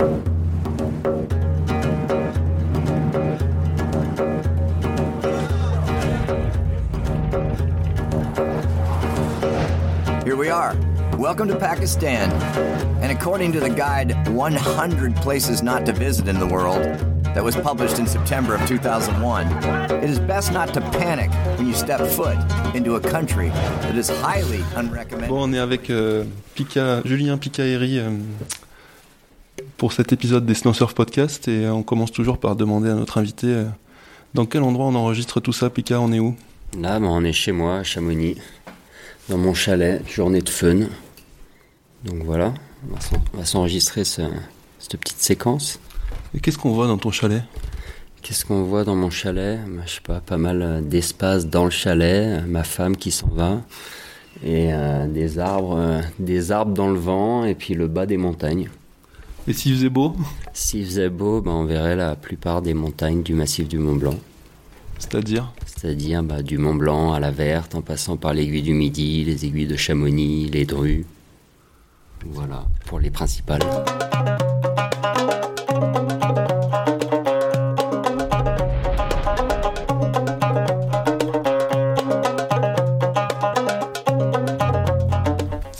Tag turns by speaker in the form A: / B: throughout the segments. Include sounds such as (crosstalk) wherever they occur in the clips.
A: Here we are. Welcome to Pakistan. And according to the guide 100 Places Not to Visit in the World, that was published in September of 2001, it is best not to panic when you step foot into a country that is highly unrecommended.
B: Bon, on est avec euh, Julien Picaeri euh, pour cet épisode des Snow Surf Podcast et on commence toujours par demander à notre invité euh, dans quel endroit on enregistre tout ça. Pika, on est où?
C: Là, ben, on est chez moi, à Chamonix, dans mon chalet, journée de fun. Donc voilà, on va s'enregistrer ce- cette petite séquence.
B: Et qu'est-ce qu'on voit dans ton chalet?
C: Qu'est-ce qu'on voit dans mon chalet? Ben, Je sais pas, pas mal euh, d'espace dans le chalet, euh, ma femme qui s'en va, et euh, des arbres, euh, des arbres dans le vent, et puis le bas des montagnes.
B: Et s'il faisait beau
C: S'il faisait beau, ben, on verrait la plupart des montagnes du massif du Mont Blanc.
B: C'est-à-dire
C: C'est-à-dire bah, du Mont Blanc à la Verte, en passant par l'aiguille du Midi, les aiguilles de Chamonix, les Drues. Voilà, pour les principales.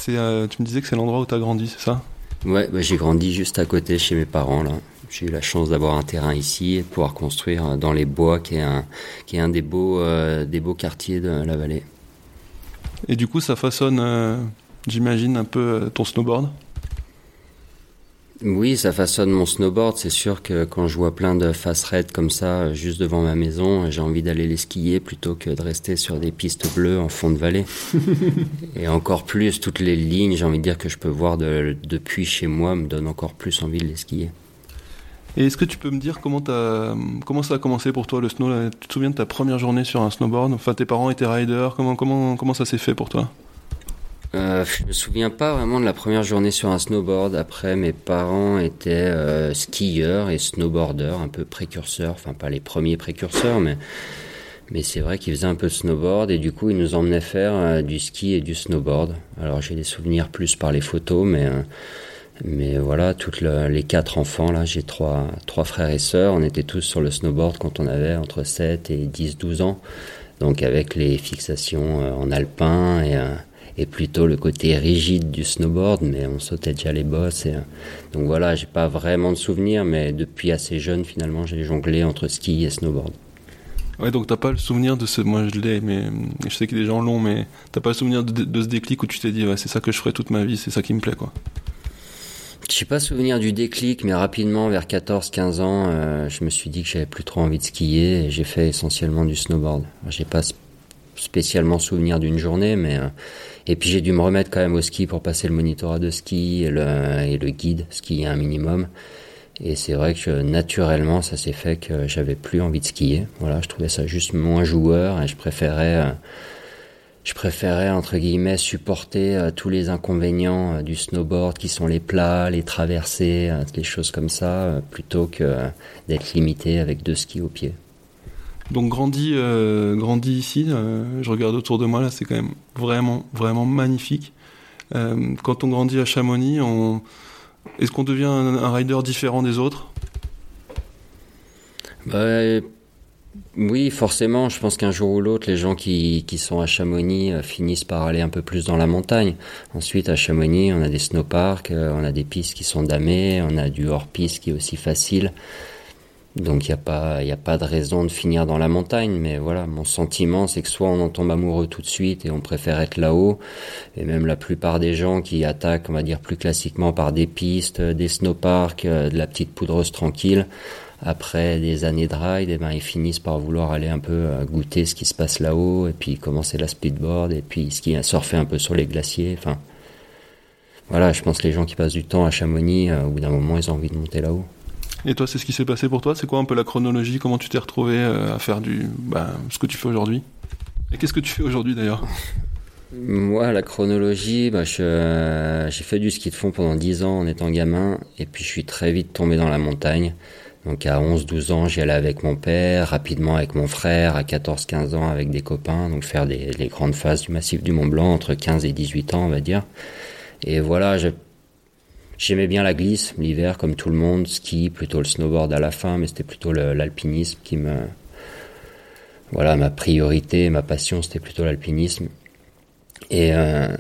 B: euh, Tu me disais que c'est l'endroit où tu as grandi, c'est ça?
C: Ouais, bah, j'ai grandi juste à côté chez mes parents là. J'ai eu la chance d'avoir un terrain ici et de pouvoir construire euh, dans les bois, qui est un, des beaux, euh, des beaux quartiers de la vallée.
B: Et du coup, ça façonne, euh, j'imagine, un peu ton snowboard?
C: Oui, ça façonne mon snowboard. C'est sûr que quand je vois plein de face raides comme ça, euh, juste devant ma maison, j'ai envie d'aller les skier plutôt que de rester sur des pistes bleues en fond de vallée. (laughs) Et encore plus, toutes les lignes, j'ai envie de dire que je peux voir de- depuis chez moi, me donnent encore plus envie de les skier.
B: Et est-ce que tu peux me dire comment, ça a commencé pour toi le snow? Là Tu te souviens de ta première journée sur un snowboard? Enfin, tes parents étaient riders. Comment, comment, comment ça s'est fait pour toi?
C: Euh, je me souviens pas vraiment de la première journée sur un snowboard. Après, mes parents étaient euh, skieurs et snowboarders, un peu précurseurs. Enfin, pas les premiers précurseurs, mais mais c'est vrai qu'ils faisaient un peu de snowboard et du coup, ils nous emmenaient faire euh, du ski et du snowboard. Alors, j'ai des souvenirs plus par les photos, mais mais voilà, toutes le- les quatre enfants là, j'ai trois trois frères et sœurs. On était tous sur le snowboard quand on avait entre 7 et 10-12 ans. Donc avec les fixations en alpin et, et plutôt le côté rigide du snowboard, mais on sautait déjà les bosses. Et, donc voilà, j'ai pas vraiment de souvenirs, mais depuis assez jeune finalement, j'ai jonglé entre ski et snowboard.
B: Ouais, donc t'as pas le souvenir de ce. Moi, je l'ai, mais je sais que des gens l'ont, mais t'as pas le souvenir de, de ce déclic où tu t'es dit, ouais, c'est ça que je ferai toute ma vie, c'est ça qui me plaît, quoi?
C: Je pas souvenir du déclic, mais rapidement, vers 14-15 ans, euh, je me suis dit que j'avais plus trop envie de skier et j'ai fait essentiellement du snowboard. J'ai pas spécialement souvenir d'une journée, mais euh, et puis j'ai dû me remettre quand même au ski pour passer le monitorat de ski et le, et le guide ski un minimum. Et c'est vrai que naturellement, ça s'est fait que j'avais plus envie de skier. Voilà, je trouvais ça juste moins joueur et je préférais euh, je préférais, entre guillemets, supporter euh, tous les inconvénients euh, du snowboard qui sont les plats, les traversées, les choses comme ça, plutôt que d'être limité avec deux skis au pied.
B: Donc grandi, euh, ici, euh, je regarde autour de moi là, c'est quand même vraiment, vraiment magnifique. Euh, quand on grandit à Chamonix, on... est-ce qu'on devient un, rider différent des autres?
C: Bah, oui, forcément, je pense qu'un jour ou l'autre, les gens qui, qui sont à Chamonix euh, finissent par aller un peu plus dans la montagne. Ensuite, à Chamonix, on a des snowparks, on a des pistes qui sont damées, on a du hors-piste qui est aussi facile. Donc il n'y a, pas- y a pas de raison de finir dans la montagne, mais voilà, mon sentiment c'est que soit on en tombe amoureux tout de suite et on préfère être là-haut, et même la plupart des gens qui attaquent, on va dire plus classiquement par des pistes, des snowparks, euh, de la petite poudreuse tranquille, après des années de ride, eh ben, ils finissent par vouloir aller un peu euh, goûter ce qui se passe là-haut, et puis commencer la speedboard, et puis skier, surfer un peu sur les glaciers, enfin... Voilà, je pense que les gens qui passent du temps à Chamonix, euh, au bout d'un moment, ils ont envie de monter là-haut.
B: Et toi, c'est ce qui s'est passé pour toi? C'est quoi un peu la chronologie? Comment tu t'es retrouvé euh, à faire du, bah, ce que tu fais aujourd'hui? Et qu'est-ce que tu fais aujourd'hui d'ailleurs?
C: Moi, la chronologie, bah, euh, j'ai fait du ski de fond pendant 10 ans en étant gamin, et puis je suis très vite tombé dans la montagne. Donc à 11-12 ans, j'y allais avec mon père, rapidement avec mon frère, à 14-15 ans avec des copains, donc faire les grandes phases du massif du Mont Blanc entre 15 et 18 ans, on va dire. Et voilà, je- J'aimais bien la glisse l'hiver, comme tout le monde, ski, plutôt le snowboard à la fin, mais c'était plutôt l'alpinisme qui me, voilà, ma priorité, ma passion, c'était plutôt l'alpinisme. Et euh,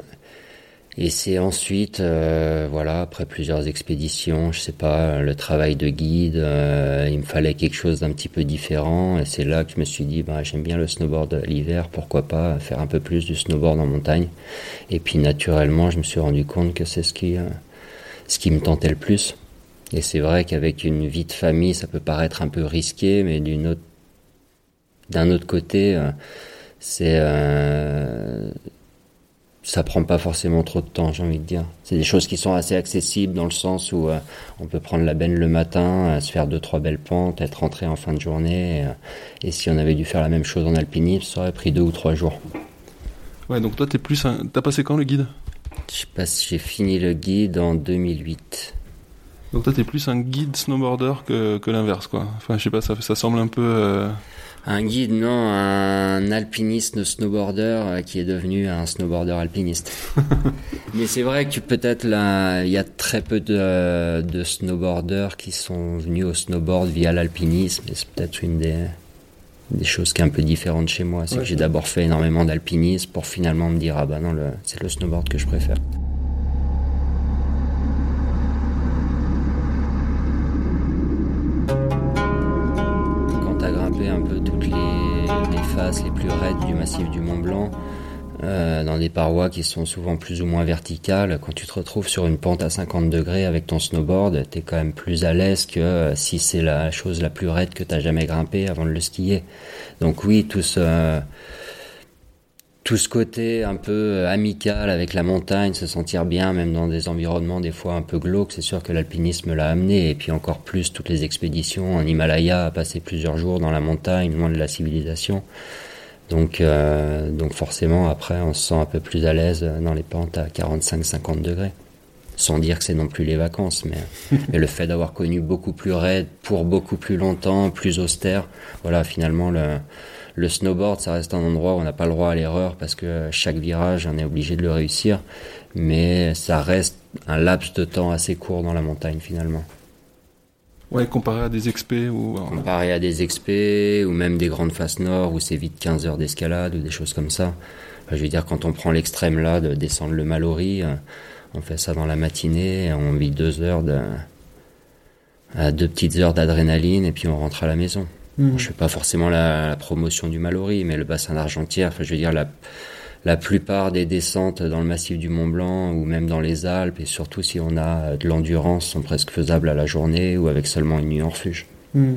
C: et c'est ensuite, euh, voilà, après plusieurs expéditions, je sais pas, le travail de guide, euh, il me fallait quelque chose d'un petit peu différent. Et c'est là que je me suis dit, bah, j'aime bien le snowboard l'hiver, pourquoi pas faire un peu plus du snowboard en montagne. Et puis naturellement, je me suis rendu compte que c'est ce qui, ce qui me tentait le plus. Et c'est vrai qu'avec une vie de famille, ça peut paraître un peu risqué, mais d'un autre côté, c'est ça prend pas forcément trop de temps, j'ai envie de dire. C'est des choses qui sont assez accessibles dans le sens où euh, on peut prendre la benne le matin, euh, se faire deux trois belles pentes, être rentré en fin de journée. Euh, et, si on avait dû faire la même chose en alpinisme, ça aurait pris deux ou trois jours.
B: Ouais, donc toi t'es plus, t'as passé quand le guide?
C: Je sais pas si j'ai fini le guide en 2008.
B: Donc toi t'es plus un guide snowboarder que, que l'inverse, quoi. Enfin, je sais pas, ça, ça semble un peu.
C: Un guide, non, un alpiniste snowboarder euh, qui est devenu un snowboarder alpiniste. (laughs) Mais c'est vrai que peut-être là, il y a très peu de, de snowboarders qui sont venus au snowboard via l'alpinisme. Et c'est peut-être une des, des choses qui est un peu différente chez moi. C'est que j'ai d'abord fait énormément d'alpinisme pour finalement me dire, ah bah non, c'est le snowboard que je préfère. les plus raides du massif du Mont Blanc, euh, dans des parois qui sont souvent plus ou moins verticales. Quand tu te retrouves sur une pente à 50 degrés avec ton snowboard, t'es quand même plus à l'aise que euh, si c'est la chose la plus raide que t'as jamais grimpé avant de le skier. Donc oui, tout ce, tout ce côté un peu euh, amical avec la montagne, se sentir bien même dans des environnements des fois un peu glauques, c'est sûr que l'alpinisme l'a amené. Et puis encore plus toutes les expéditions en Himalaya, passer plusieurs jours dans la montagne, loin de la civilisation. Donc, euh, donc forcément, après, on se sent un peu plus à l'aise dans les pentes à 45-50 degrés. Sans dire que c'est non plus les vacances, mais, (laughs) mais le fait d'avoir connu beaucoup plus raide, pour beaucoup plus longtemps, plus austère, voilà, finalement, le, le snowboard, ça reste un endroit où on n'a pas le droit à l'erreur parce que chaque virage, on est obligé de le réussir. Mais ça reste un laps de temps assez court dans la montagne, finalement.
B: Ouais, comparé à des expés ou...
C: Euh, comparé à des expés ou même des grandes faces nord où c'est vite 15 heures d'escalade ou des choses comme ça. je veux dire, quand on prend l'extrême là de descendre le Mallory, euh, on fait ça dans la matinée, on vit deux heures de... à deux petites heures d'adrénaline et puis on rentre à la maison. Je Je fais pas forcément la, promotion du Mallory, mais le bassin d'Argentière, enfin, je veux dire, la, la plupart des descentes dans le massif du Mont Blanc ou même dans les Alpes, et surtout si on a de l'endurance, sont presque faisables à la journée ou avec seulement une nuit en refuge. Hmm.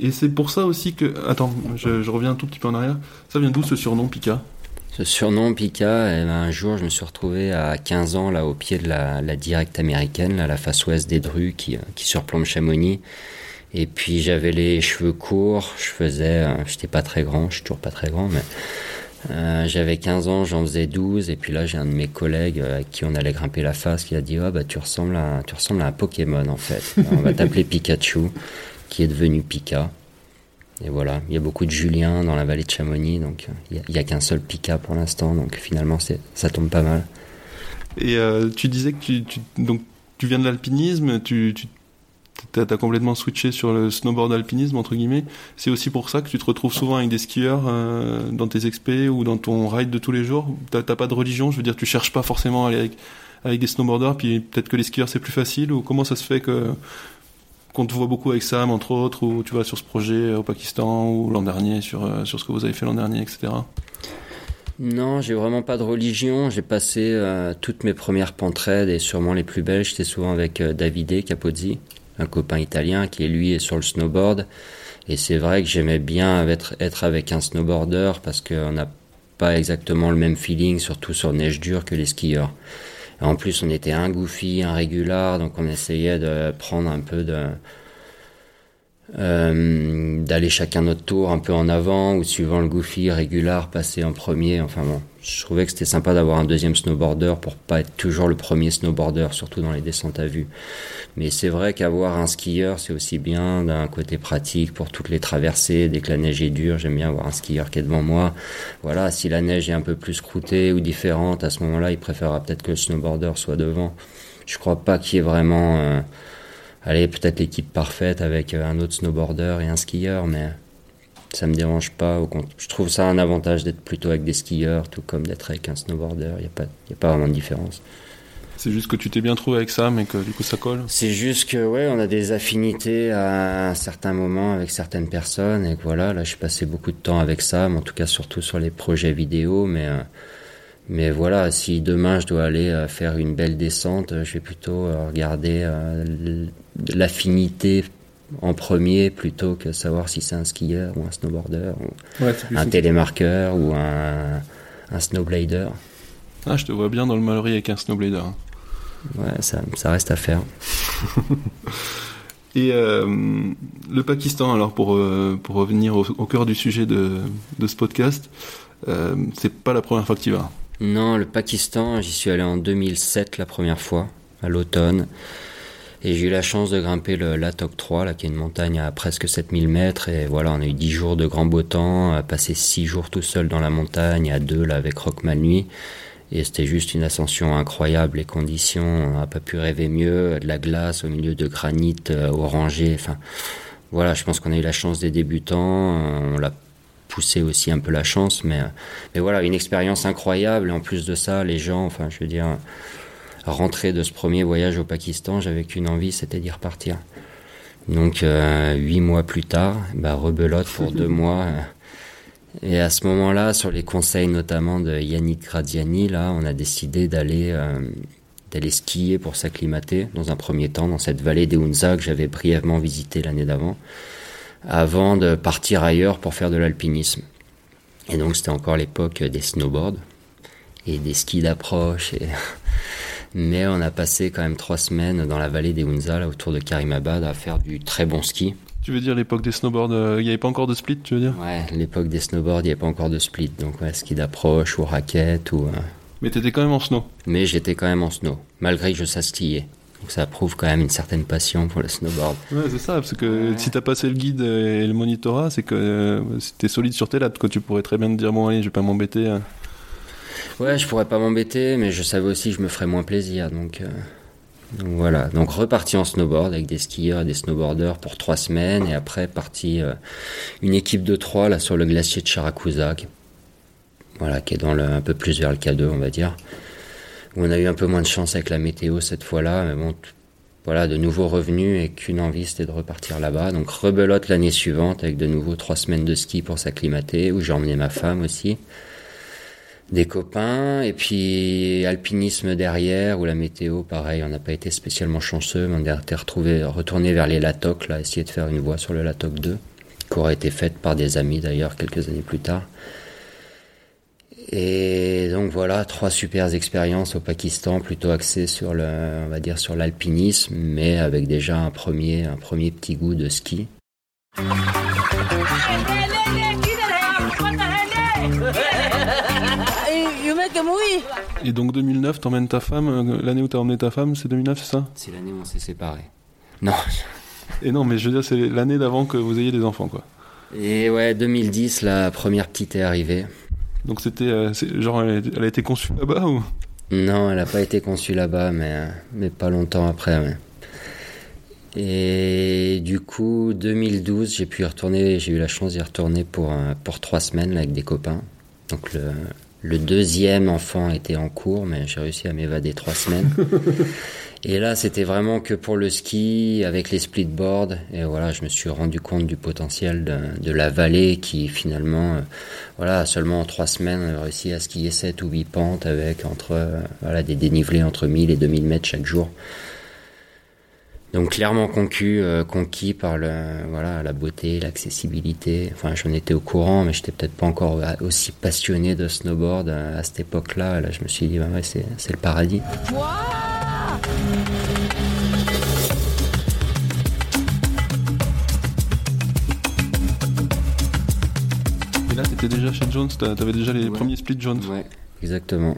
B: Et c'est pour ça aussi que. Attends, je, reviens un tout petit peu en arrière. Ça vient d'où ce surnom Pika?
C: Ce surnom Pika, eh ben, un jour je me suis retrouvé à 15 ans là au pied de la, la directe américaine, là, la face ouest des Drues qui, qui surplombe Chamonix. Et puis j'avais les cheveux courts, je faisais, euh, j'étais pas très grand, je suis toujours pas très grand, mais euh, j'avais 15 ans, j'en faisais 12, et puis là j'ai un de mes collègues euh, avec qui on allait grimper la face qui a dit oh, bah tu ressembles à, tu ressembles à un Pokémon en fait. (laughs) on va t'appeler Pikachu, qui est devenu Pika. Et voilà, il y a beaucoup de Julien dans la vallée de Chamonix, donc il n'y a, qu'un seul Pika pour l'instant, donc finalement ça tombe pas mal.
B: Et tu disais que tu, tu, donc, tu viens de l'alpinisme, tu, tu t'as as complètement switché sur le snowboard alpinisme entre guillemets. C'est aussi pour ça que tu te retrouves souvent avec des skieurs euh, dans tes expés ou dans ton ride de tous les jours. T'as pas de religion, je veux dire, tu cherches pas forcément à aller avec, des snowboarders, puis peut-être que les skieurs c'est plus facile. Ou comment ça se fait que qu'on te voit beaucoup avec Sam entre autres, ou tu vas sur ce projet au Pakistan ou l'an dernier sur euh, sur ce que vous avez fait l'an dernier, etc.
C: Non, j'ai vraiment pas de religion. J'ai passé euh, toutes mes premières pentraides et sûrement les plus belles. J'étais souvent avec Davide Capozzi, un copain italien qui lui est sur le snowboard. Et c'est vrai que j'aimais bien être, être avec un snowboarder parce qu'on n'a pas exactement le même feeling, surtout sur neige dure, que les skieurs. en plus, on était un goofy, un régular, donc on essayait de prendre un peu de, euh, d'aller chacun notre tour un peu en avant ou suivant le goofy régular passer en premier enfin bon je trouvais que c'était sympa d'avoir un deuxième snowboarder pour pas être toujours le premier snowboarder surtout dans les descentes à vue. Mais c'est vrai qu'avoir un skieur c'est aussi bien d'un côté pratique pour toutes les traversées dès que la neige est dure j'aime bien avoir un skieur qui est devant moi. Voilà si la neige est un peu plus croûtée ou différente à ce moment là il préférera peut-être que le snowboarder soit devant. Je crois pas qu'il y ait vraiment, euh, allez, peut-être l'équipe parfaite avec euh, un autre snowboarder et un skieur, mais ça me dérange pas. Je trouve ça un avantage d'être plutôt avec des skieurs, tout comme d'être avec un snowboarder. Il n'y a, pas- y a pas vraiment de différence.
B: C'est juste que tu t'es bien trouvé avec ça, mais que du coup ça colle.
C: C'est juste que, ouais, on a des affinités à un certain moment avec certaines personnes, et que voilà, là, je passé beaucoup de temps avec ça, mais en tout cas, surtout sur les projets vidéo, mais, euh, mais voilà, si demain je dois aller euh, faire une belle descente, euh, je vais plutôt regarder l'affinité en premier plutôt que savoir si c'est un skieur ou un snowboarder, ou
B: Ouais,
C: un télémarqueur ou un, un snowblader.
B: Ah, je te vois bien dans le Mallory avec un snowblader. hein.
C: Ouais, ça, ça reste à faire. (laughs)
B: Et euh, le Pakistan, alors pour, euh, pour revenir au, au cœur du sujet de, de ce podcast, euh, c'est pas la première fois que tu y vas?
C: Non, le Pakistan, j'y suis allé en 2007 la première fois, à l'automne. Et j'ai eu la chance de grimper le Latok 3, là, qui est une montagne à presque 7000 mètres. Et voilà, on a eu 10 jours de grand beau temps, à passer 6 jours tout seul dans la montagne, à deux là avec Rockman nuit. Et c'était juste une ascension incroyable. Les conditions, on n'a pas pu rêver mieux. De la glace au milieu de granit euh, orangé. Enfin, voilà, je pense qu'on a eu la chance des débutants. euh, On l'a poussé aussi un peu la chance, mais, mais voilà, une expérience incroyable. Et en plus de ça, les gens, enfin, je veux dire, rentrer de ce premier voyage au Pakistan, j'avais qu'une envie, c'était d'y repartir. Donc, euh, huit mois plus tard, bah, rebelote pour deux (laughs) mois. et à ce moment-là, sur les conseils notamment de Yannick Graziani, là, on a décidé d'aller euh, d'aller skier pour s'acclimater dans un premier temps dans cette vallée des Hunza que j'avais brièvement visitée l'année d'avant, avant de partir ailleurs pour faire de l'alpinisme. Et donc c'était encore l'époque des snowboards et des skis d'approche. Et... Mais on a passé quand même trois semaines dans la vallée des Hunza, là, autour de Karimabad, à faire du très bon ski.
B: Tu veux dire l'époque des snowboards, euh, il n'y avait pas encore de split, tu veux dire?
C: Ouais, l'époque des snowboards, il n'y avait pas encore de split, donc ouais, ski d'approche ou raquette ou. euh,
B: Mais t'étais quand même en snow.
C: Mais j'étais quand même en snow, malgré que je sache skier. Donc ça prouve quand même une certaine passion pour le snowboard.
B: Ouais, c'est ça, parce que si t'as passé le guide et le monitorat, c'est que euh, si t'es solide sur tes lattes, quoi. Tu pourrais très bien te dire, bon, allez, je vais pas m'embêter. hein.
C: Ouais, je pourrais pas m'embêter, mais je savais aussi que je me ferais moins plaisir, donc. euh, donc voilà, donc reparti en snowboard avec des skieurs et des snowboarders pour trois semaines et après parti euh, une équipe de trois là sur le glacier de Charakusa, qui- voilà, qui est dans le, un peu plus vers le K2 on va dire. On a eu un peu moins de chance avec la météo cette fois-là, mais bon, voilà, de nouveaux revenus et qu'une envie c'était de repartir là-bas. Donc rebelote l'année suivante avec de nouveau trois semaines de ski pour s'acclimater, où j'ai emmené ma femme aussi des copains et puis alpinisme derrière où la météo pareil on n'a pas été spécialement chanceux mais on a été retrouvé retourné vers les Latoc là essayer de faire une voie sur le Latoc 2 qui aurait été faite par des amis d'ailleurs quelques années plus tard. Et donc voilà trois super expériences au Pakistan plutôt axées sur le on va dire sur l'alpinisme mais avec déjà un premier un premier petit goût de ski
B: Et donc 2009, t'emmènes ta femme, euh, l'année où t'as emmené ta femme, c'est 2009, c'est ça?
C: C'est l'année où on s'est séparés non
B: Et non, mais je veux dire, c'est l'année d'avant que vous ayez des enfants, quoi.
C: et ouais 2010 la première petite est arrivée
B: Donc c'était, euh, genre, elle a, elle a été conçue là-bas ou?
C: Non, elle n'a pas été conçue là-bas, mais, mais pas longtemps après. ouais. Et du coup, 2012, j'ai pu y retourner, j'ai eu la chance d'y retourner pour, euh, pour trois semaines là, avec des copains. Donc le, le deuxième enfant était en cours, mais j'ai réussi à m'évader trois semaines. (laughs) Et là, c'était vraiment que pour le ski, avec les splitboards. Et voilà, je me suis rendu compte du potentiel de, de la vallée qui finalement, euh, voilà, seulement en trois semaines, a réussi à skier 7 ou 8 pentes avec entre, euh, voilà, des dénivelés entre 1000 et 2000 mètres chaque jour. Donc clairement conquis, euh, conquis par le, voilà, la beauté, l'accessibilité. Enfin, j'en étais au courant, mais j'étais peut-être pas encore aussi passionné de snowboard euh, à cette époque-là. Là, je me suis dit, bah ouais, c'est, c'est le paradis.
B: Et là, t'étais déjà chez Jones, t'avais déjà les
C: Ouais.
B: premiers splits Jones
C: Ouais, exactement.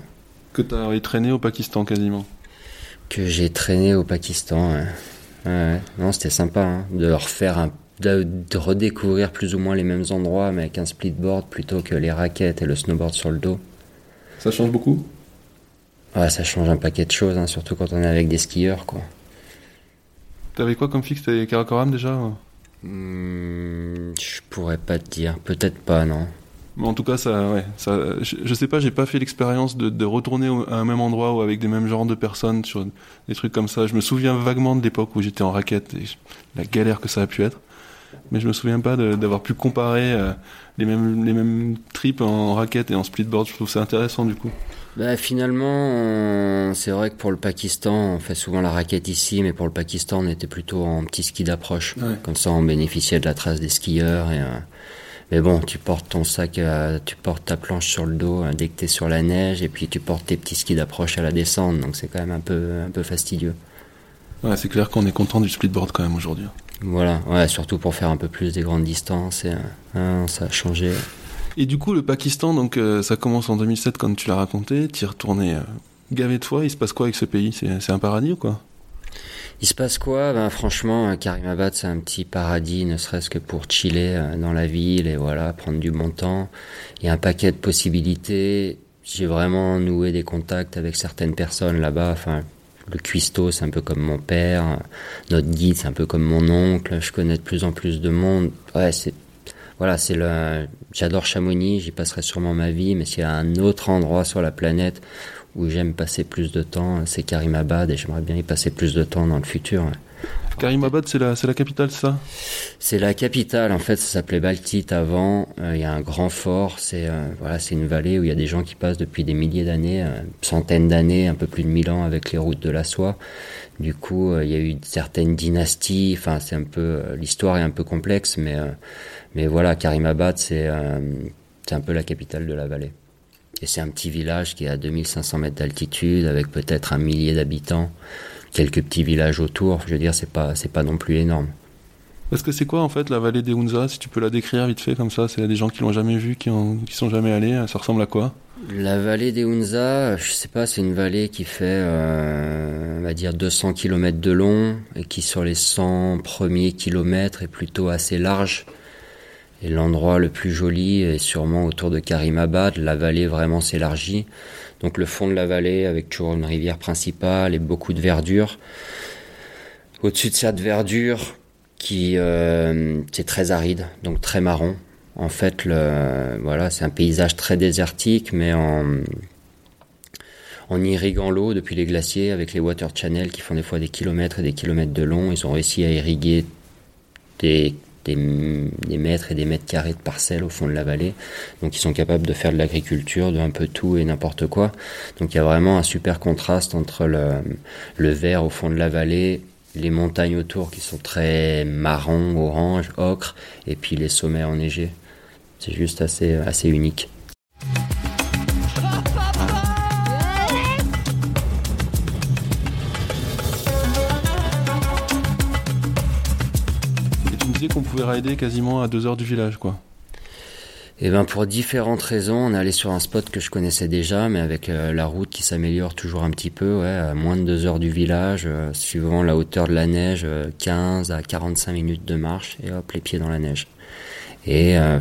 B: que t'as traîné au Pakistan quasiment.
C: que j'ai traîné au Pakistan. ouais. Ouais, ouais. Non, c'était sympa hein, de refaire un, de, de redécouvrir plus ou moins les mêmes endroits, mais avec un splitboard plutôt que les raquettes et le snowboard sur le dos.
B: Ça change beaucoup?
C: Ouais, ça change un paquet de choses, hein, surtout quand on est avec des skieurs, quoi.
B: T'avais quoi comme fixe? T'avais Karakoram déjà?
C: Hmm, Je pourrais pas te dire, peut-être pas, non.
B: Mais en tout cas, ça, ouais, ça, je, sais pas, j'ai pas fait l'expérience de, de, retourner à un même endroit ou avec des mêmes genres de personnes sur des trucs comme ça. Je me souviens vaguement de l'époque où j'étais en raquette et la galère que ça a pu être. Mais je me souviens pas d'avoir pu comparer euh, les mêmes les mêmes trips en raquette et en splitboard. Je trouve ça intéressant du coup.
C: Bah, finalement, c'est vrai que pour le Pakistan, on fait souvent la raquette ici, mais pour le Pakistan, on était plutôt en petit ski d'approche. Comme ça, on bénéficiait de la trace des skieurs et euh, mais bon, tu portes ton sac, euh, tu portes ta planche sur le dos euh, dès que tu es sur la neige, et puis tu portes tes petits skis d'approche à la descente, donc c'est quand même un peu, un peu fastidieux.
B: Ouais, c'est clair qu'on est content du splitboard quand même aujourd'hui.
C: Voilà, ouais, surtout pour faire un peu plus des grandes distances, et, hein, ça a changé.
B: Et du coup, le Pakistan, donc euh, ça commence en 2007 quand tu l'as raconté, tu y retourné gavé de fois, il se passe quoi avec ce pays? C'est un paradis ou quoi?
C: Il se passe quoi? Ben franchement, Karimabad c'est un petit paradis, ne serait-ce que pour chiller euh, dans la ville et voilà, prendre du bon temps. Il y a un paquet de possibilités. J'ai vraiment noué des contacts avec certaines personnes là-bas. Enfin, le cuistot c'est un peu comme mon père, notre guide c'est un peu comme mon oncle. Je connais de plus en plus de monde. Ouais, c'est voilà, c'est le. J'adore Chamonix, j'y passerai sûrement ma vie, mais s'il y a un autre endroit sur la planète où j'aime passer plus de temps, c'est Karimabad et j'aimerais bien y passer plus de temps dans le futur.
B: Karimabad, c'est la, c'est la capitale, ça?
C: C'est la capitale, en fait, ça s'appelait Baltit avant. Euh, il y a un grand fort, c'est euh, voilà, c'est une vallée où il y a des gens qui passent depuis des milliers d'années, euh, centaines d'années, un peu plus de mille ans avec les routes de la soie. Du coup, il y a eu certaines dynasties. Enfin, c'est un peu l'histoire est un peu complexe, mais mais voilà, Karimabad, c'est c'est un peu la capitale de la vallée. Et c'est un petit village qui est à 2500 mètres d'altitude, avec peut-être un millier d'habitants, quelques petits villages autour. Je veux dire, c'est pas, c'est pas non plus énorme.
B: Parce que c'est quoi en fait la vallée des Hunza Si tu peux la décrire vite fait comme ça, c'est des gens qui l'ont jamais vu, qui, ont, qui sont jamais allés. Ça ressemble à quoi?
C: La vallée des Hunza, je sais pas, c'est une vallée qui fait, euh, on va dire 200 km de long et qui sur les 100 premiers kilomètres est plutôt assez large. L'endroit le plus joli est sûrement autour de Karimabad. La vallée vraiment s'élargit. Donc le fond de la vallée avec toujours une rivière principale et beaucoup de verdure. Au-dessus de cette verdure, qui euh, c'est très aride, donc très marron. En fait, voilà, c'est un paysage très désertique, mais en, en irriguant l'eau depuis les glaciers avec les water channels qui font des fois des kilomètres et des kilomètres de long, ils ont réussi à irriguer des des, mètres et des mètres carrés de parcelles au fond de la vallée. Donc ils sont capables de faire de l'agriculture, de un peu tout et n'importe quoi. Donc il y a vraiment un super contraste entre le, le vert au fond de la vallée, les montagnes autour qui sont très marron, orange, ocre, et puis les sommets enneigés. C'est juste assez, assez unique.
B: Qu'on pouvait rider quasiment à deux heures du village, quoi.
C: Eh ben pour différentes raisons, on est allé sur un spot que je connaissais déjà, mais avec euh, la route qui s'améliore toujours un petit peu, ouais, à moins de deux heures du village, euh, suivant la hauteur de la neige, 15 euh, à 45 minutes de marche, et hop, les pieds dans la neige. Et à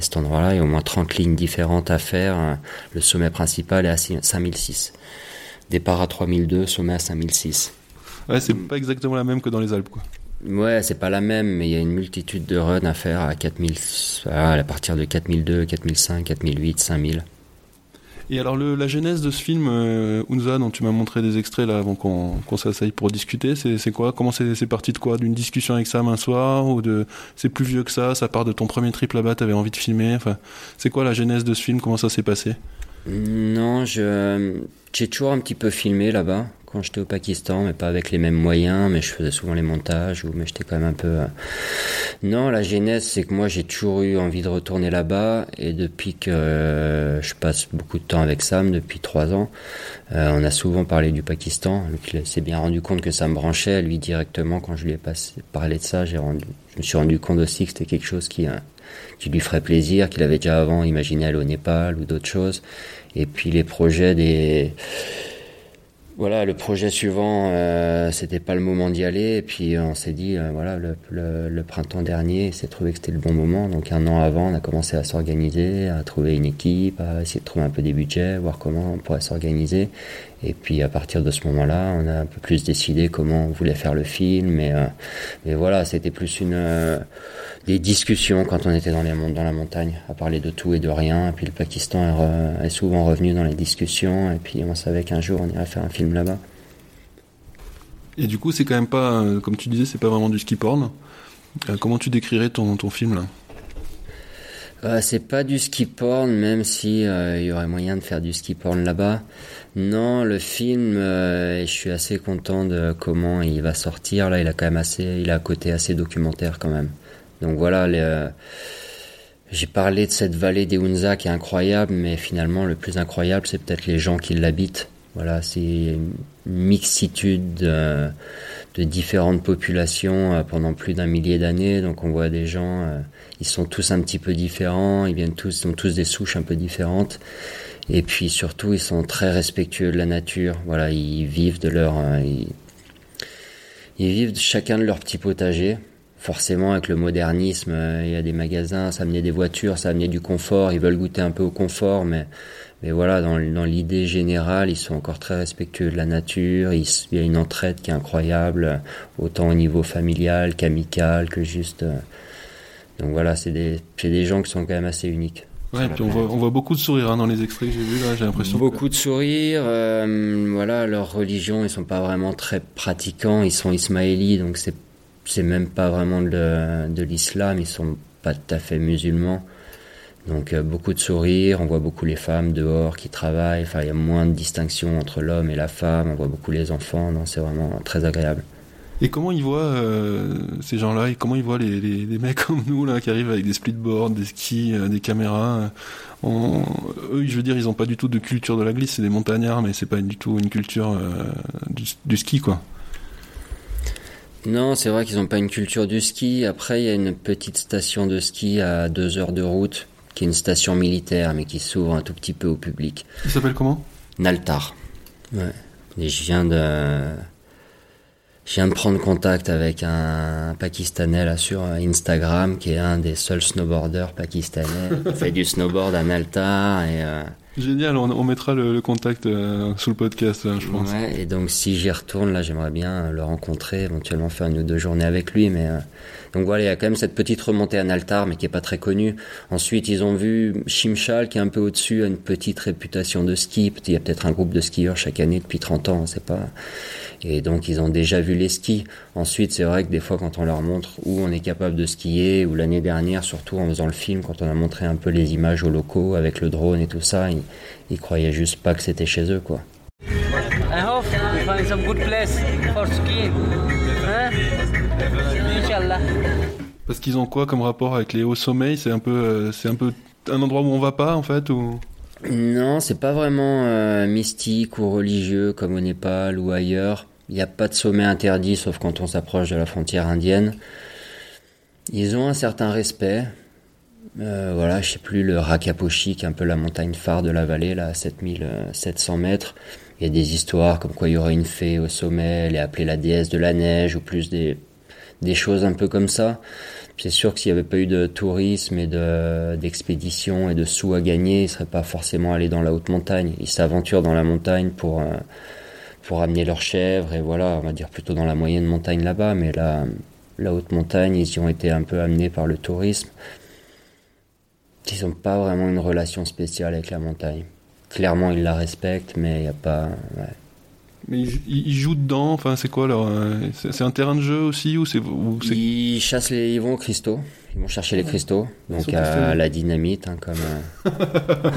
C: cet endroit-là, il y a au moins 30 lignes différentes à faire. Le sommet principal est à 5006. Départ à 3002, sommet à 5006.
B: Ouais, c'est pas exactement la même que dans les Alpes, quoi.
C: Ouais, c'est pas la même, mais il y a une multitude de runs à faire à 4000, à partir de 4002, 4005, 4008, 5000.
B: Et alors le, la genèse de ce film euh, Unza dont tu m'as montré des extraits là avant qu'on qu s'asseye pour discuter, c'est quoi? Comment c'est parti de quoi? D'une discussion avec Sam un soir ou de c'est plus vieux que ça Ça part de ton premier trip là-bas, t'avais envie de filmer? Enfin, c'est quoi la genèse de ce film? Comment ça s'est passé?
C: Non, je j'ai toujours un petit peu filmé là-bas quand j'étais au Pakistan, mais pas avec les mêmes moyens, mais je faisais souvent les montages, ou mais j'étais quand même un peu... Euh, non, la genèse, c'est que moi j'ai toujours eu envie de retourner là-bas, et depuis que euh, je passe beaucoup de temps avec Sam, depuis trois ans, euh, on a souvent parlé du Pakistan, il s'est bien rendu compte que ça me branchait, lui directement, quand je lui ai parlé de ça, j'ai rendu, je me suis rendu compte aussi que c'était quelque chose qui, qui lui ferait plaisir, qu'il avait déjà avant imaginé aller au Népal ou d'autres choses, et puis les projets des voilà, le projet suivant, euh, c'était pas le moment d'y aller. Et puis on s'est dit, euh, voilà, le, printemps dernier, s'est trouvé que c'était le bon moment. Donc un an avant, on a commencé à s'organiser, à trouver une équipe, à essayer de trouver un peu des budgets, voir comment on pourrait s'organiser. Et puis à partir de ce moment-là, on a un peu plus décidé comment on voulait faire le film. Mais, euh, mais voilà, c'était plus une euh, des discussions quand on était dans, les, dans la montagne, à parler de tout et de rien. Et puis le Pakistan est, est souvent revenu dans les discussions. Et puis on savait qu'un jour on irait faire un film là-bas.
B: Et du coup, c'est quand même pas, euh, comme tu disais, c'est pas vraiment du ski porn. comment tu décrirais ton, ton film là?
C: Euh, c'est pas du ski porn, même si euh, il y aurait moyen de faire du ski porn là-bas. Non, le film, euh, je suis assez content de comment il va sortir. Là, il a quand même assez, il a un côté assez documentaire quand même. Donc voilà, les, j'ai parlé de cette vallée des Hunza qui est incroyable, mais finalement, le plus incroyable, c'est peut-être les gens qui l'habitent. Voilà, c'est une mixitude de, de différentes populations pendant plus d'un millier d'années. Donc on voit des gens ils sont tous un petit peu différents, ils viennent tous, ils ont tous des souches un peu différentes. Et puis surtout, ils sont très respectueux de la nature. Voilà, ils vivent de leur, euh, ils, vivent chacun de leur petit potager. Forcément, avec le modernisme, euh, il y a des magasins, ça amenait des voitures, ça amenait du confort. Ils veulent goûter un peu au confort, mais mais voilà, dans, dans l'idée générale, ils sont encore très respectueux de la nature. Il, y a une entraide qui est incroyable, autant au niveau familial qu'amical, que juste euh, donc voilà, c'est des, des gens qui sont quand même assez uniques.
B: Ouais, puis on voit, on voit, beaucoup de sourires hein, dans les extraits que j'ai vus là, j'ai l'impression.
C: Beaucoup de sourires, euh, voilà, leur religion, ils sont pas vraiment très pratiquants, ils sont ismaélis, donc c'est, c'est même pas vraiment de, de l'islam, ils sont pas tout à fait musulmans. Donc euh, beaucoup de sourires, on voit beaucoup les femmes dehors qui travaillent, enfin il y a moins de distinction entre l'homme et la femme, on voit beaucoup les enfants, non, c'est vraiment très agréable.
B: Et comment ils voient euh, ces gens-là et comment ils voient les, les, les, mecs comme nous là qui arrivent avec des splitboards, des skis, euh, des caméras euh, Eux, je veux dire, ils n'ont pas du tout de culture de la glisse, c'est des montagnards, mais c'est pas du tout une culture du, du, ski, quoi.
C: Non, c'est vrai qu'ils n'ont pas une culture du ski. Après, il y a une petite station de ski à deux heures de route, qui est une station militaire, mais qui s'ouvre un tout petit peu au public.
B: Il s'appelle comment?
C: Naltar. Ouais. Et je viens de je viens de prendre contact avec un Pakistanais là sur Instagram qui est un des seuls snowboarders pakistanais. (laughs) Il fait du snowboard à Nalta et euh,
B: Génial, on, mettra le, contact euh, sous le podcast, hein, je pense.
C: Et donc si j'y retourne, là, j'aimerais bien le rencontrer, éventuellement faire une ou deux journées avec lui. Mais euh, donc voilà, il y a quand même cette petite remontée à Naltar, mais qui est pas très connue. Ensuite, ils ont vu Shimshal, qui est un peu au-dessus, a une petite réputation de ski. Il y a peut-être un groupe de skieurs chaque année depuis 30 ans, c'est pas. Et donc ils ont déjà vu les skis. Ensuite, c'est vrai que des fois, quand on leur montre où on est capable de skier, ou l'année dernière, surtout en faisant le film, quand on a montré un peu les images aux locaux avec le drone et tout ça, ils croyaient juste pas que c'était chez eux, quoi. I hope find some good place for skiing.
B: Hein? Parce qu'ils ont quoi comme rapport avec les hauts sommets? C'est un peu, euh, c'est un peu un endroit où on va pas en fait ou?
C: Non, c'est pas vraiment euh, mystique ou religieux comme au Népal ou ailleurs. Il n'y a pas de sommet interdit sauf quand on s'approche de la frontière indienne. Ils ont un certain respect. Euh, voilà, je sais plus, le Rakaposhi, qui est un peu la montagne phare de la vallée, là, à 7700 mètres. Il y a des histoires comme quoi il y aurait une fée au sommet, elle est appelée la déesse de la neige, ou plus des, des choses un peu comme ça. C'est sûr que s'il n'y avait pas eu de tourisme et de, d'expédition et de sous à gagner, ils ne seraient pas forcément allés dans la haute montagne. Ils s'aventurent dans la montagne pour, euh, pour amener leurs chèvres et voilà, on va dire plutôt dans la moyenne montagne là-bas, mais la, la haute montagne, ils y ont été un peu amenés par le tourisme. Ils n'ont pas vraiment une relation spéciale avec la montagne. Clairement, ils la respectent, mais il n'y a pas.
B: Mais ils, jouent dedans, enfin c'est quoi alors euh, C'est un terrain de jeu aussi ou c'est
C: Ils chassent les, ils vont aux cristaux, ils vont chercher les cristaux, donc à, la dynamite, hein, comme. (laughs) Euh.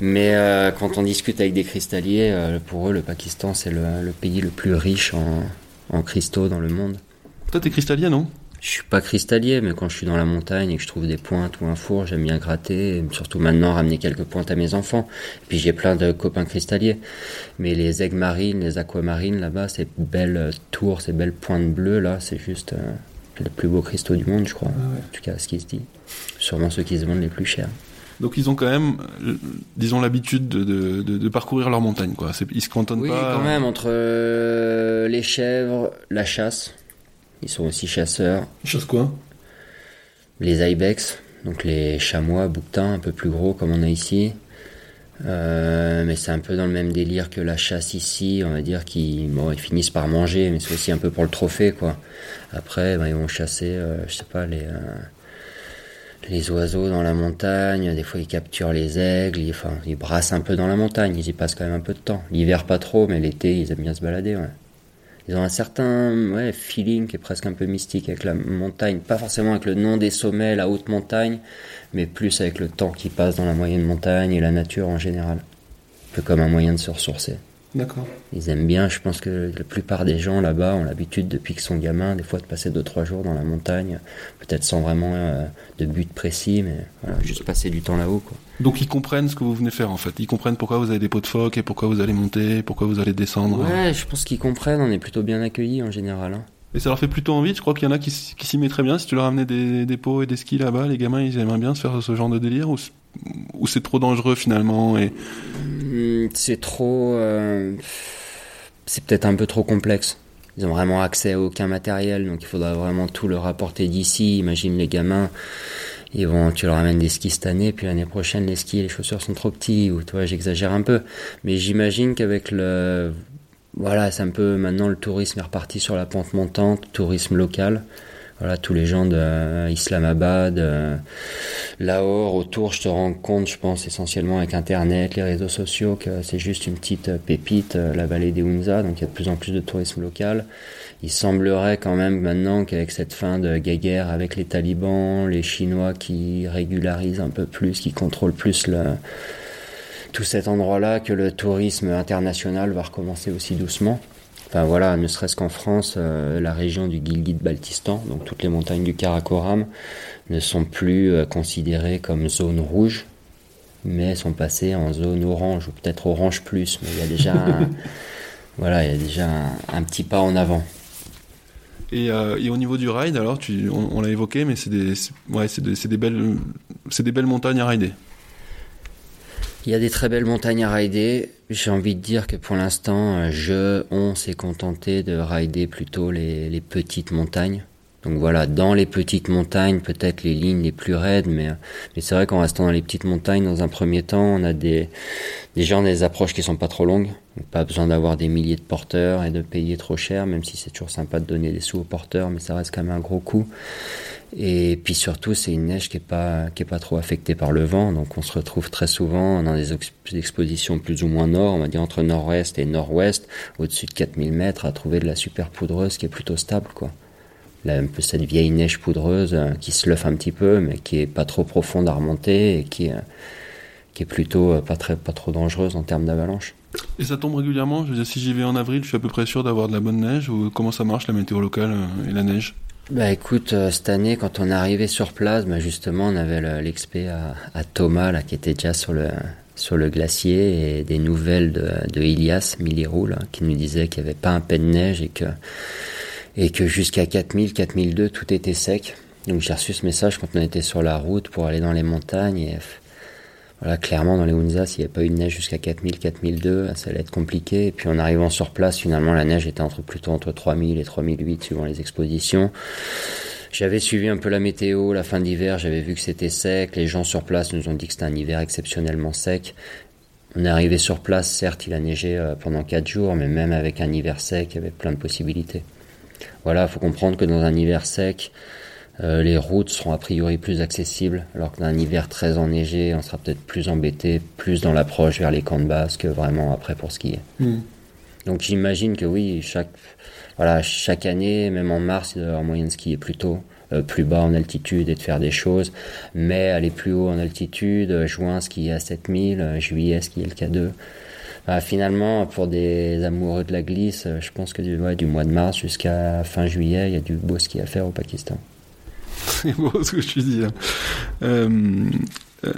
C: Mais euh, quand on discute avec des cristalliers, pour eux le Pakistan c'est le, le, pays le plus riche en, en cristaux dans le monde.
B: Toi t'es cristallier non?
C: Je suis pas cristallier, mais quand je suis dans la montagne et que je trouve des pointes ou un four, j'aime bien gratter, et surtout maintenant ramener quelques pointes à mes enfants. Et puis j'ai plein de copains cristalliers. Mais les aigues marines, les aquamarines là-bas, ces belles tours, ces belles pointes bleues là, c'est juste euh, les plus beaux cristaux du monde, je crois. Ah en tout cas, ce qui se dit. Sûrement ceux qui se vendent les plus chers.
B: Donc ils ont quand même, euh, disons, l'habitude de, de, de, de parcourir leur montagne, quoi. Ils se cantonnent
C: Oui,
B: pas.
C: quand même, entre euh, les chèvres, la chasse, ils sont aussi chasseurs,
B: Chose quoi?
C: Les ibex, donc les chamois, bouquetins, un peu plus gros comme on a ici. Euh, mais c'est un peu dans le même délire que la chasse ici, on va dire qu'ils bon, ils finissent par manger, mais c'est aussi un peu pour le trophée, quoi. Après, ben, ils vont chasser, euh, je sais pas, les, euh, les oiseaux dans la montagne, des fois ils capturent les aigles, ils, enfin, ils brassent un peu dans la montagne, ils y passent quand même un peu de temps. L'hiver pas trop, mais l'été ils aiment bien se balader, ouais. Ils ont un certain feeling qui est presque un peu mystique avec la montagne, pas forcément avec le nom des sommets, la haute montagne, mais plus avec le temps qui passe dans la moyenne montagne et la nature en général. Un peu comme un moyen de se ressourcer.
B: D'accord.
C: Ils aiment bien, je pense que la plupart des gens là-bas ont l'habitude depuis qu'ils sont gamins, des fois de passer 2-3 jours dans la montagne, peut-être sans vraiment euh, de but précis, mais voilà, juste passer du temps là-haut. Quoi.
B: Donc ils comprennent ce que vous venez faire en fait. Ils comprennent pourquoi vous avez des pots de phoque et pourquoi vous allez monter, pourquoi vous allez descendre.
C: Ouais, je pense qu'ils comprennent, on est plutôt bien accueillis en général. hein.
B: Et ça leur fait plutôt envie. Je crois qu'il y en a qui, qui s'y mettraient bien. Si tu leur amenais des, pots et des skis là-bas, les gamins ils aimeraient bien se faire ce genre de délire ou, c'est trop dangereux finalement
C: Hmm, C'est trop. euh, c'est peut-être un peu trop complexe. Ils ont vraiment accès à aucun matériel, donc il faudra vraiment tout leur apporter d'ici. Imagine les gamins, ils vont, tu leur amènes des skis cette année, puis l'année prochaine les skis et les chaussures sont trop petits, ou toi j'exagère un peu. Mais j'imagine qu'avec le. Voilà, c'est un peu. Maintenant le tourisme est reparti sur la pente montante, tourisme local. Voilà, tous les gens de euh, euh, Lahore, autour, je te rends compte, je pense, essentiellement avec Internet, les réseaux sociaux, que c'est juste une petite euh, pépite, la vallée des Hunza, donc il y a de plus en plus de tourisme local. Il semblerait quand même maintenant qu'avec cette fin de guerre avec les talibans, les Chinois qui régularisent un peu plus, qui contrôlent plus le, tout cet endroit-là, que le tourisme international va recommencer aussi doucement. Enfin voilà, ne serait-ce qu'en France, euh, la région du Gilgit-Baltistan, donc toutes les montagnes du Karakoram, ne sont plus euh, considérées comme zone rouge, mais sont passées en zone orange, ou peut-être orange plus, mais il y a déjà, (laughs) un, voilà, il y a déjà un, un petit pas en avant.
B: Et, euh, et au niveau du ride, alors, tu, on, on l'a évoqué, mais c'est des, ouais, des, c'est des belles, c'est des belles montagnes à rider.
C: Il y a des très belles montagnes à rider. J'ai envie de dire que pour l'instant, euh, je, on s'est contenté de rider plutôt les, les petites montagnes. Donc voilà, dans les petites montagnes, peut-être les lignes les plus raides, mais, mais c'est vrai qu'en restant dans les petites montagnes, dans un premier temps, on a des, gens des approches qui sont pas trop longues. Donc pas besoin d'avoir des milliers de porteurs et de payer trop cher, même si c'est toujours sympa de donner des sous aux porteurs, mais ça reste quand même un gros coût. Et puis surtout, c'est une neige qui est pas qui est pas trop affectée par le vent, donc on se retrouve très souvent dans des ex- expositions plus ou moins nord, on va dire entre nord-ouest et nord-ouest, au-dessus de 4000 mètres, à trouver de la super poudreuse qui est plutôt stable, quoi. Là, un peu cette vieille neige poudreuse euh, qui se un petit peu, mais qui est pas trop profonde à remonter et qui est, qui est plutôt euh, pas très pas trop dangereuse en termes d'avalanche.
B: Et ça tombe régulièrement? Je veux dire, si j'y vais en avril, je suis à peu près sûr d'avoir de la bonne neige. Ou comment ça marche la météo locale euh, et la neige?
C: Bah écoute, euh, cette année, quand on est arrivé sur place, bah justement, on avait le- l'expé à, à Thomas, là, qui était déjà sur le, sur le glacier, et des nouvelles de, de Ilias Milirou, là, qui nous disait qu'il n'y avait pas un peu de neige et que, et que jusqu'à 4000, 4002, tout était sec. Donc j'ai reçu ce message quand on était sur la route pour aller dans les montagnes, et voilà, clairement, dans les Hunza, s'il n'y avait pas eu de neige jusqu'à 4000, 4002, ça allait être compliqué. Et puis en arrivant sur place, finalement, la neige était plutôt entre 3000 et 3008, suivant les expositions. J'avais suivi un peu la météo, la fin d'hiver, j'avais vu que c'était sec. Les gens sur place nous ont dit que c'était un hiver exceptionnellement sec. On est arrivé sur place, certes, il a neigé euh, pendant 4 jours, mais même avec un hiver sec, il y avait plein de possibilités. Voilà, faut comprendre que dans un hiver sec, euh, les routes seront a priori plus accessibles, alors que dans un hiver très enneigé, on sera peut-être plus embêté, plus dans l'approche vers les camps de base que vraiment après pour skier. Donc j'imagine que oui, chaque, voilà, chaque année, même en mars, il doit y avoir moyen de skier plus tôt, euh, plus bas en altitude et de faire des choses, mais aller plus haut en altitude, euh, juin skier à 7000, euh, juillet skier le K2. Enfin, finalement, pour des amoureux de la glisse, euh, je pense que du, mois de mars jusqu'à fin juillet, il y a du beau ski à faire au Pakistan.
B: C'est beau ce que tu dis. là. Euh, Euh,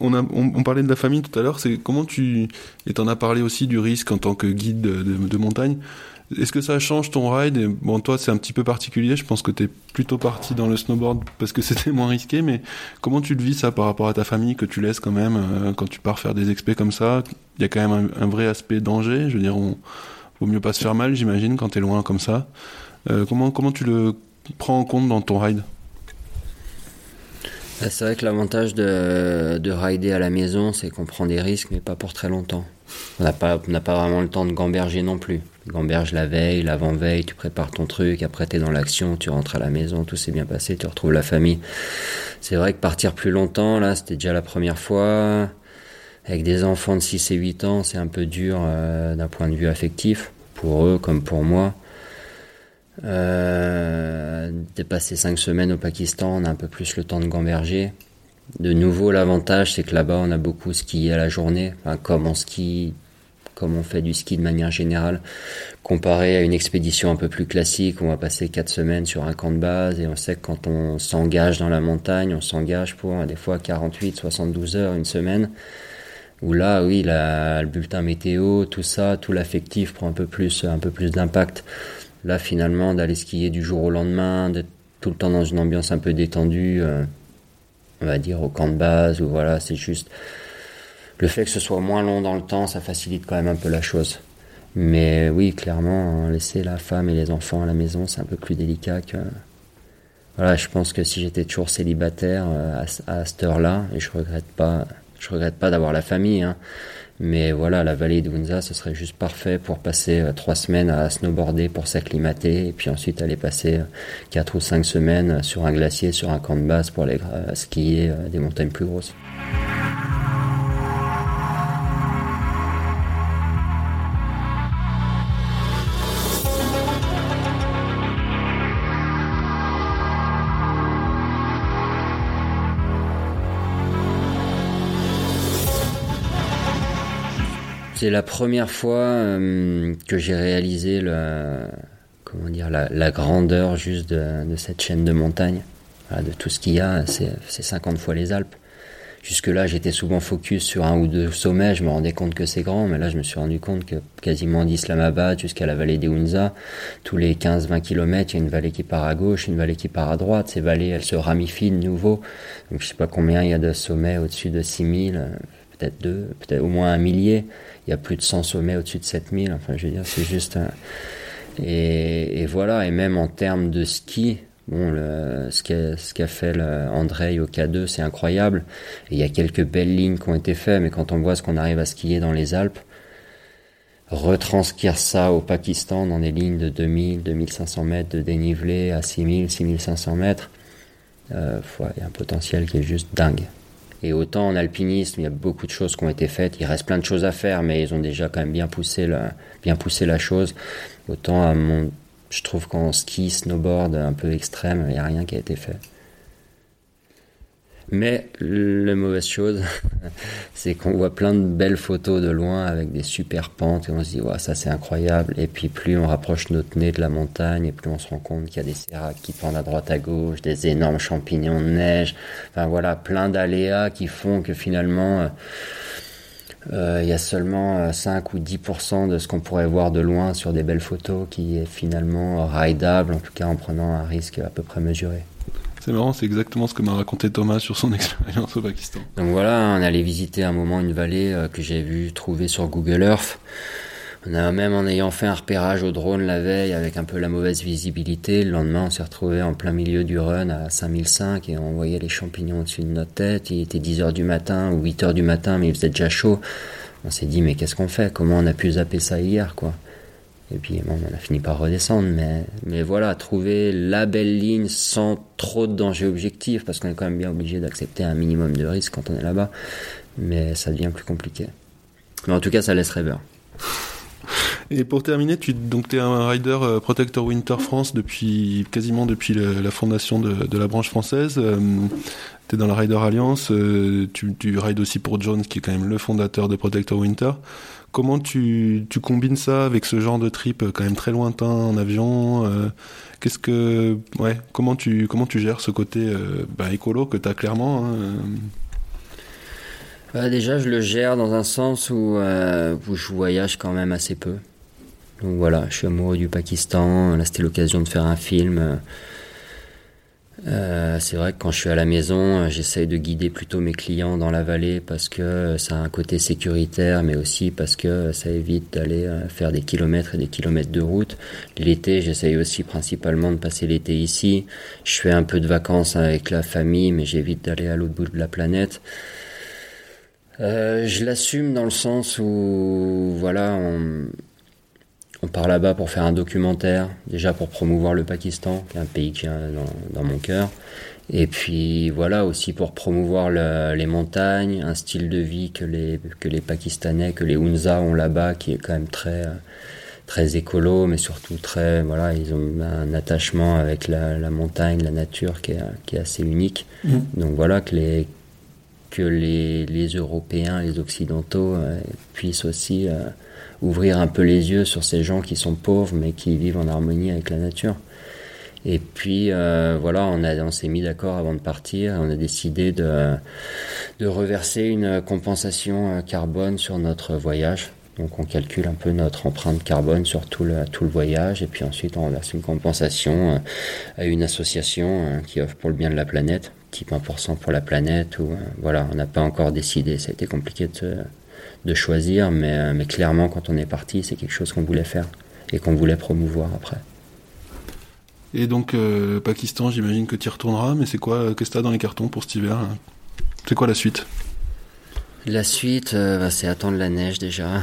B: on, parlait de la famille tout à l'heure, comment tu... Et t'en as parlé aussi du risque en tant que guide de, montagne. Est-ce que ça change ton ride Bon, toi, c'est un petit peu particulier. Je pense que tu es plutôt parti dans le snowboard parce que (laughs) c'était moins risqué. Mais comment tu le vis ça par rapport à ta famille que tu laisses quand même euh, quand tu pars faire des expés comme ça? Il y a quand même un, vrai aspect danger. Je veux dire, on vaut mieux pas se faire mal, j'imagine, quand tu es loin comme ça. Euh, comment comment tu le prends en compte dans ton ride?
C: Bah, c'est vrai que l'avantage de, de rider à la maison, c'est qu'on prend des risques, mais pas pour très longtemps. On n'a pas, pas vraiment le temps de gamberger non plus. Gamberge la veille, l'avant-veille, tu prépares ton truc, après tu es dans l'action, tu rentres à la maison, tout s'est bien passé, tu retrouves la famille. C'est vrai que partir plus longtemps, là, c'était déjà la première fois. Avec des enfants de 6 et 8 ans, c'est un peu dur euh, d'un point de vue affectif, pour eux comme pour moi. Euh, dépasser cinq semaines au Pakistan, on a un peu plus le temps de gamberger. De nouveau, l'avantage, c'est que là-bas, on a beaucoup skié à la journée, comme on skie, comme on fait du ski de manière générale, comparé à une expédition un peu plus classique on va passer quatre semaines sur un camp de base et on sait que quand on s'engage dans la montagne, on s'engage pour des fois 48, 72 heures, une semaine. Où là, oui, le bulletin météo, tout ça, tout l'affectif prend un peu plus, un peu plus d'impact. Là, finalement, d'aller skier du jour au lendemain, d'être tout le temps dans une ambiance un peu détendue, euh, on va dire au camp de base, ou voilà, c'est juste. Le fait que ce soit moins long dans le temps, ça facilite quand même un peu la chose. Mais oui, clairement, laisser la femme et les enfants à la maison, c'est un peu plus délicat que. Voilà, je pense que si j'étais toujours célibataire euh, à, cette heure-là, et je regrette pas, je regrette pas d'avoir la famille, hein, mais voilà, la vallée d'Unza, ce serait juste parfait pour passer euh, trois semaines à snowboarder pour s'acclimater et puis ensuite aller passer euh, quatre ou cinq semaines sur un glacier, sur un camp de base pour aller skier des montagnes plus grosses. C'est la première fois euh, que j'ai réalisé la, grandeur juste de, cette chaîne de montagne. de tout ce qu'il y a, c'est 50 fois les Alpes. Jusque-là, j'étais souvent focus sur un ou deux sommets, je me rendais compte que c'est grand, mais là, je me suis rendu compte que quasiment d'Islamabad jusqu'à la vallée des Hunza, tous les 15-20 km, il y a une vallée qui part à gauche, une vallée qui part à droite. Ces vallées, elles se ramifient de nouveau. Donc, je sais pas combien il y a de sommets au-dessus de 6000, peut-être deux, peut-être au moins un millier il y a plus de 100 sommets au-dessus de 7000. Enfin, je veux dire, c'est juste. Et, voilà, et même en termes de ski, bon, le, ce qu'a fait André au K2, c'est incroyable. Il y a quelques belles lignes qui ont été faites, mais quand on voit ce qu'on arrive à skier dans les Alpes, retranscrire ça au Pakistan dans des lignes de 2000, 2500 mètres de dénivelé à 6000, 6500 mètres, euh, il y a un potentiel qui est juste dingue. Et autant en alpinisme, il y a beaucoup de choses qui ont été faites. Il reste plein de choses à faire, mais ils ont déjà quand même bien poussé la, bien poussé la chose. Autant à mon, je trouve qu'en ski, snowboard un peu extrême, il n'y a rien qui a été fait. Mais la mauvaise chose, (laughs) c'est qu'on voit plein de belles photos de loin avec des super pentes et on se dit, ouais, ça c'est incroyable. Et puis plus on rapproche notre nez de la montagne et plus on se rend compte qu'il y a des séracs qui pendent à droite à gauche, des énormes champignons de neige. Enfin voilà, plein d'aléas qui font que finalement, euh, euh, il y a seulement 5 euh, ou 10% de ce qu'on pourrait voir de loin sur des belles photos qui est finalement rideable, en tout cas en prenant un risque à peu près mesuré.
B: C'est marrant, c'est exactement ce que m'a raconté Thomas sur son (laughs) expérience au Pakistan.
C: Donc voilà, on allait visiter un moment une vallée euh, que j'ai vu trouver sur Google Earth. On a même en ayant fait un repérage au drone la veille avec un peu la mauvaise visibilité, le lendemain on s'est retrouvé en plein milieu du run à 5005 et on voyait les champignons au-dessus de notre tête. Il était 10 heures du matin ou 8 heures du matin mais il faisait déjà chaud. On s'est dit mais qu'est-ce qu'on fait? Comment on a pu zapper ça hier quoi? Et puis bon, on a fini par redescendre, mais, mais voilà, trouver la belle ligne sans trop de danger objectif, parce qu'on est quand même bien obligé d'accepter un minimum de risque quand on est là-bas, mais ça devient plus compliqué. Mais en tout cas, ça laisse rêveur.
B: Et pour terminer, tu donc es un rider euh, Protector Winter France depuis quasiment depuis la fondation de, la branche française. Euh, tu es dans la Rider Alliance. Euh, tu, tu rides aussi pour Jones, qui est quand même le fondateur de Protector Winter. Comment tu, combines ça avec ce genre de trip quand même très lointain en avion euh, Qu'est-ce que ouais Comment tu comment tu gères ce côté euh, bah, écolo que tu as clairement hein, euh?
C: Bah, Déjà, je le gère dans un sens où, où je voyage quand même assez peu. Donc voilà, je suis amoureux du Pakistan. Là, c'était l'occasion de faire un film. Euh, c'est vrai que quand je suis à la maison, j'essaye de guider plutôt mes clients dans la vallée parce que ça a un côté sécuritaire, mais aussi parce que ça évite d'aller euh, faire des kilomètres et des kilomètres de route. L'été, j'essaye aussi principalement de passer l'été ici. Je fais un peu de vacances avec la famille, mais j'évite d'aller à l'autre bout de la planète. Euh, je l'assume dans le sens où, voilà, on, on part là-bas pour faire un documentaire, déjà pour promouvoir le Pakistan, qui est un pays qui est dans, mon cœur. Et puis voilà aussi pour promouvoir les montagnes, un style de vie que les, que les Pakistanais, que les Hunza ont là-bas, qui est quand même très, très écolo, mais surtout très, voilà, ils ont un attachement avec la, montagne, la nature qui est, qui est assez unique. Mmh. Donc voilà que les, que les, les Européens, les Occidentaux euh, puissent aussi euh, ouvrir un peu les yeux sur ces gens qui sont pauvres mais qui vivent en harmonie avec la nature. Et puis euh, voilà, on, s'est mis d'accord avant de partir, on a décidé de, de reverser une compensation euh, carbone sur notre voyage. Donc on calcule un peu notre empreinte carbone sur tout le, tout le voyage et puis ensuite on reverse une compensation euh, à une association qui offre pour le bien de la planète, type 1% pour la planète. Ou, voilà, on n'a pas encore décidé, ça a été compliqué de de choisir, mais, euh, mais clairement, quand on est parti, c'est quelque chose qu'on voulait faire et qu'on voulait promouvoir après.
B: Et donc, euh, Pakistan, j'imagine que tu y retourneras, mais c'est quoi, euh, qu'est-ce que tu as dans les cartons pour cet hiver C'est quoi la suite?
C: La suite, bah, c'est attendre la neige déjà.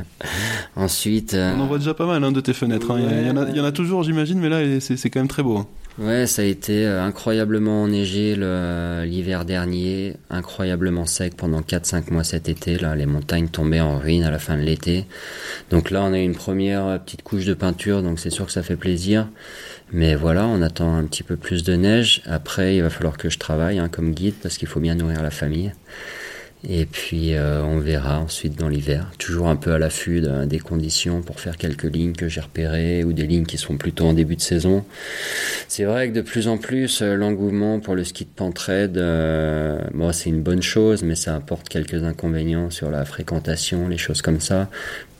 C: (laughs) Ensuite.
B: On en voit déjà pas mal hein, de tes fenêtres. Hein. Il, y en a, il, y en a, toujours, j'imagine, mais là, c'est quand même très beau. Hein.
C: Ouais, ça a été euh, incroyablement enneigé l'hiver dernier, incroyablement sec pendant 4-5 mois cet été. Là, les montagnes tombaient en ruine à la fin de l'été. Donc là, on a une première euh, petite couche de peinture, donc c'est sûr que ça fait plaisir. Mais voilà, on attend un petit peu plus de neige. Après, il va falloir que je travaille hein, comme guide parce qu'il faut bien nourrir la famille. Et puis euh, on verra ensuite dans l'hiver, toujours un peu à l'affût des conditions pour faire quelques lignes que j'ai repérées ou des lignes qui sont plutôt en début de saison. C'est vrai que de plus en plus euh, l'engouement pour le ski de pentraide, euh, c'est une bonne chose, mais ça apporte quelques inconvénients sur la fréquentation, les choses comme ça.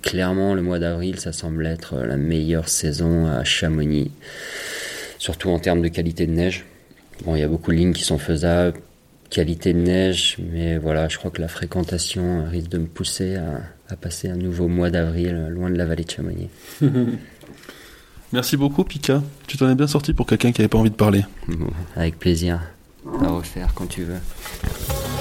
C: Clairement, le mois d'avril, ça semble être la meilleure saison à Chamonix, surtout en termes de qualité de neige. Bon, il y a beaucoup de lignes qui sont faisables qualité de neige, mais voilà, je crois que la fréquentation risque de me pousser à, passer un nouveau mois d'avril loin de la vallée de Chamonix. (laughs)
B: Merci beaucoup, Pika. Tu t'en es bien sorti pour quelqu'un qui n'avait pas envie de parler.
C: avec plaisir. À refaire quand tu veux.